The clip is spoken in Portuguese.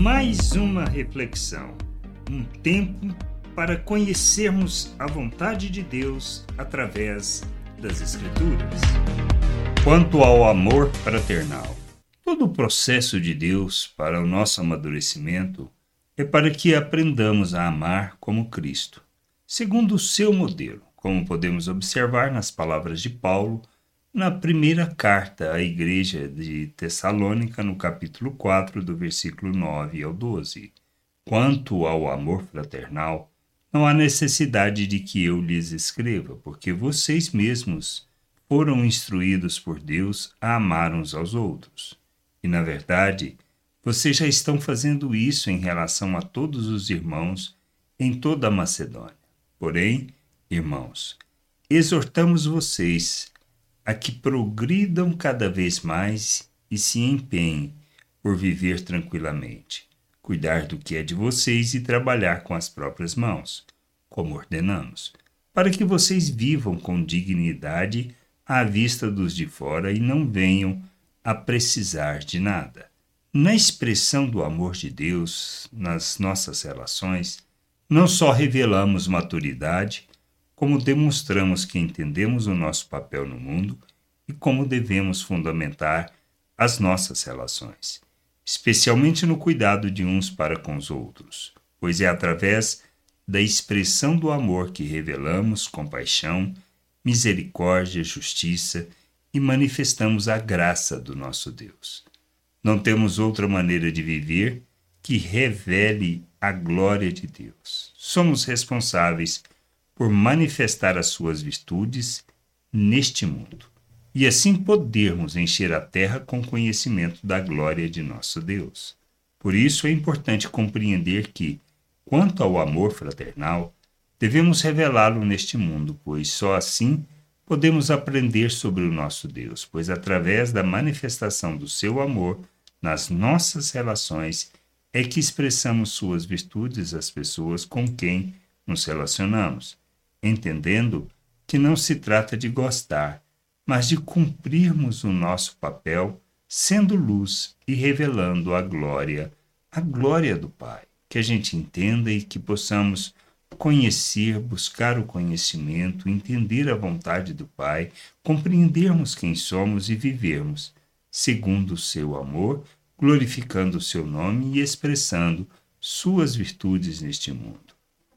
Mais uma reflexão, um tempo para conhecermos a vontade de Deus através das Escrituras. Quanto ao amor fraternal, todo o processo de Deus para o nosso amadurecimento é para que aprendamos a amar como Cristo, segundo o seu modelo, como podemos observar nas palavras de Paulo na primeira carta à igreja de Tessalônica, no capítulo 4, do versículo 9 ao 12. Quanto ao amor fraternal, não há necessidade de que eu lhes escreva, porque vocês mesmos foram instruídos por Deus a amar uns aos outros. E, na verdade, vocês já estão fazendo isso em relação a todos os irmãos em toda a Macedônia. Porém, irmãos, exortamos vocês a que progridam cada vez mais e se empenhem por viver tranquilamente, cuidar do que é de vocês e trabalhar com as próprias mãos, como ordenamos, para que vocês vivam com dignidade à vista dos de fora e não venham a precisar de nada. Na expressão do amor de Deus nas nossas relações, não só revelamos maturidade, como demonstramos que entendemos o nosso papel no mundo e como devemos fundamentar as nossas relações, especialmente no cuidado de uns para com os outros, pois é através da expressão do amor que revelamos compaixão, misericórdia, justiça e manifestamos a graça do nosso Deus. Não temos outra maneira de viver que revele a glória de Deus. Somos responsáveis por manifestar as suas virtudes neste mundo e assim podermos encher a terra com conhecimento da glória de nosso Deus. Por isso é importante compreender que, quanto ao amor fraternal, devemos revelá-lo neste mundo, pois só assim podemos aprender sobre o nosso Deus, pois através da manifestação do seu amor nas nossas relações é que expressamos suas virtudes às pessoas com quem nos relacionamos entendendo que não se trata de gostar, mas de cumprirmos o nosso papel sendo luz e revelando a glória, a glória do Pai. Que a gente entenda e que possamos conhecer, buscar o conhecimento, entender a vontade do Pai, compreendermos quem somos e vivermos segundo o seu amor, glorificando o seu nome e expressando suas virtudes neste mundo